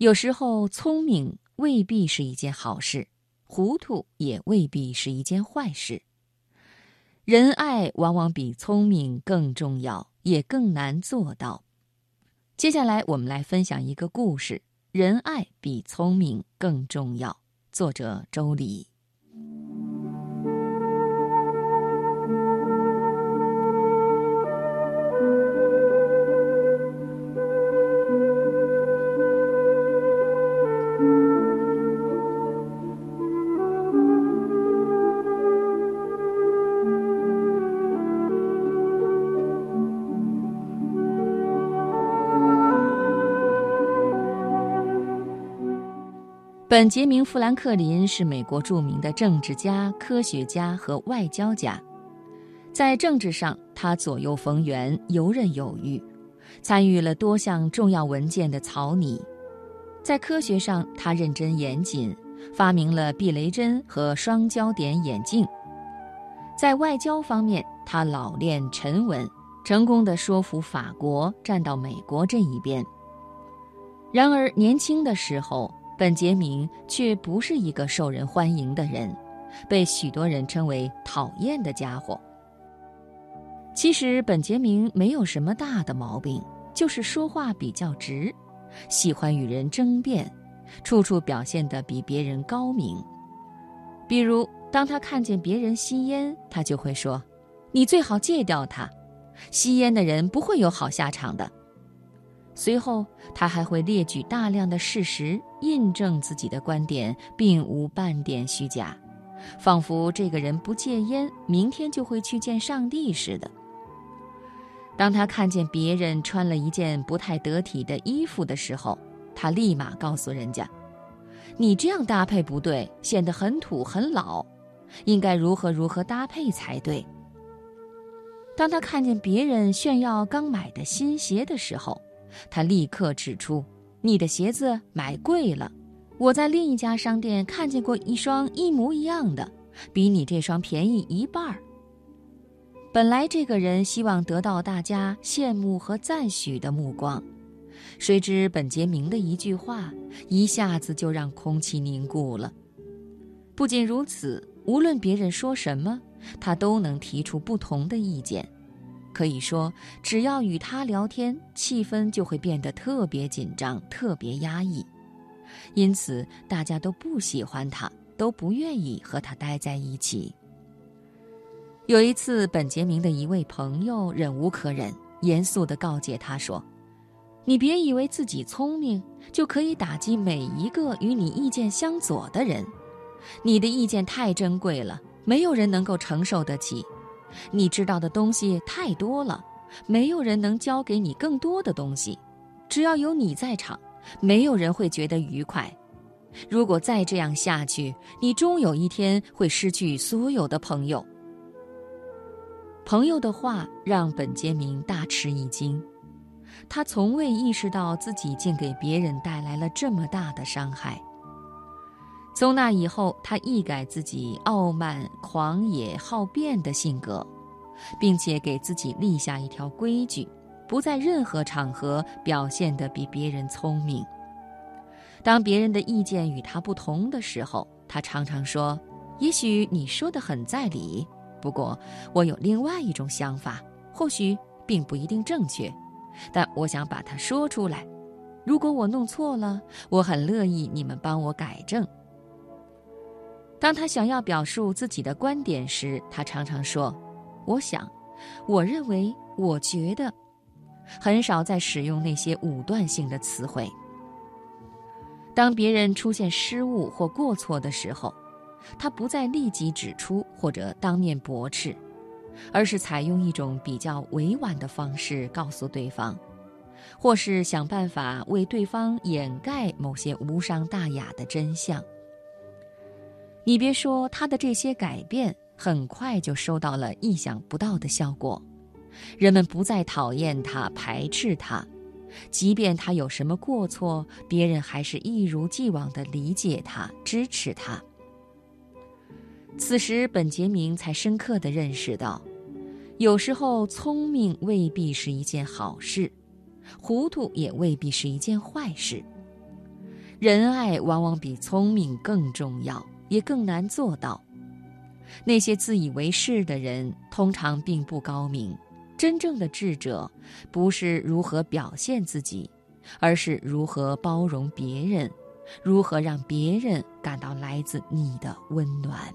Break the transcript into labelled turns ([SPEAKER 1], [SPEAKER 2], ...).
[SPEAKER 1] 有时候，聪明未必是一件好事，糊涂也未必是一件坏事。仁爱往往比聪明更重要，也更难做到。接下来，我们来分享一个故事：仁爱比聪明更重要。作者周黎。本杰明·富兰克林是美国著名的政治家、科学家和外交家。在政治上，他左右逢源，游刃有余，参与了多项重要文件的草拟；在科学上，他认真严谨，发明了避雷针和双焦点眼镜；在外交方面，他老练沉稳，成功的说服法国站到美国这一边。然而，年轻的时候，本杰明却不是一个受人欢迎的人，被许多人称为讨厌的家伙。其实本杰明没有什么大的毛病，就是说话比较直，喜欢与人争辩，处处表现得比别人高明。比如，当他看见别人吸烟，他就会说：“你最好戒掉它，吸烟的人不会有好下场的。”随后，他还会列举大量的事实，印证自己的观点，并无半点虚假，仿佛这个人不戒烟，明天就会去见上帝似的。当他看见别人穿了一件不太得体的衣服的时候，他立马告诉人家：“你这样搭配不对，显得很土很老，应该如何如何搭配才对。”当他看见别人炫耀刚买的新鞋的时候，他立刻指出：“你的鞋子买贵了，我在另一家商店看见过一双一模一样的，比你这双便宜一半儿。”本来这个人希望得到大家羡慕和赞许的目光，谁知本杰明的一句话一下子就让空气凝固了。不仅如此，无论别人说什么，他都能提出不同的意见。可以说，只要与他聊天，气氛就会变得特别紧张、特别压抑，因此大家都不喜欢他，都不愿意和他待在一起。有一次，本杰明的一位朋友忍无可忍，严肃地告诫他说：“你别以为自己聪明就可以打击每一个与你意见相左的人，你的意见太珍贵了，没有人能够承受得起。”你知道的东西太多了，没有人能教给你更多的东西。只要有你在场，没有人会觉得愉快。如果再这样下去，你终有一天会失去所有的朋友。朋友的话让本杰明大吃一惊，他从未意识到自己竟给别人带来了这么大的伤害。从那以后，他一改自己傲慢、狂野、好辩的性格，并且给自己立下一条规矩：不在任何场合表现得比别人聪明。当别人的意见与他不同的时候，他常常说：“也许你说的很在理，不过我有另外一种想法，或许并不一定正确，但我想把它说出来。如果我弄错了，我很乐意你们帮我改正。”当他想要表述自己的观点时，他常常说：“我想，我认为，我觉得。”很少再使用那些武断性的词汇。当别人出现失误或过错的时候，他不再立即指出或者当面驳斥，而是采用一种比较委婉的方式告诉对方，或是想办法为对方掩盖某些无伤大雅的真相。你别说，他的这些改变很快就收到了意想不到的效果，人们不再讨厌他、排斥他，即便他有什么过错，别人还是一如既往地理解他、支持他。此时，本杰明才深刻地认识到，有时候聪明未必是一件好事，糊涂也未必是一件坏事。仁爱往往比聪明更重要，也更难做到。那些自以为是的人，通常并不高明。真正的智者，不是如何表现自己，而是如何包容别人，如何让别人感到来自你的温暖。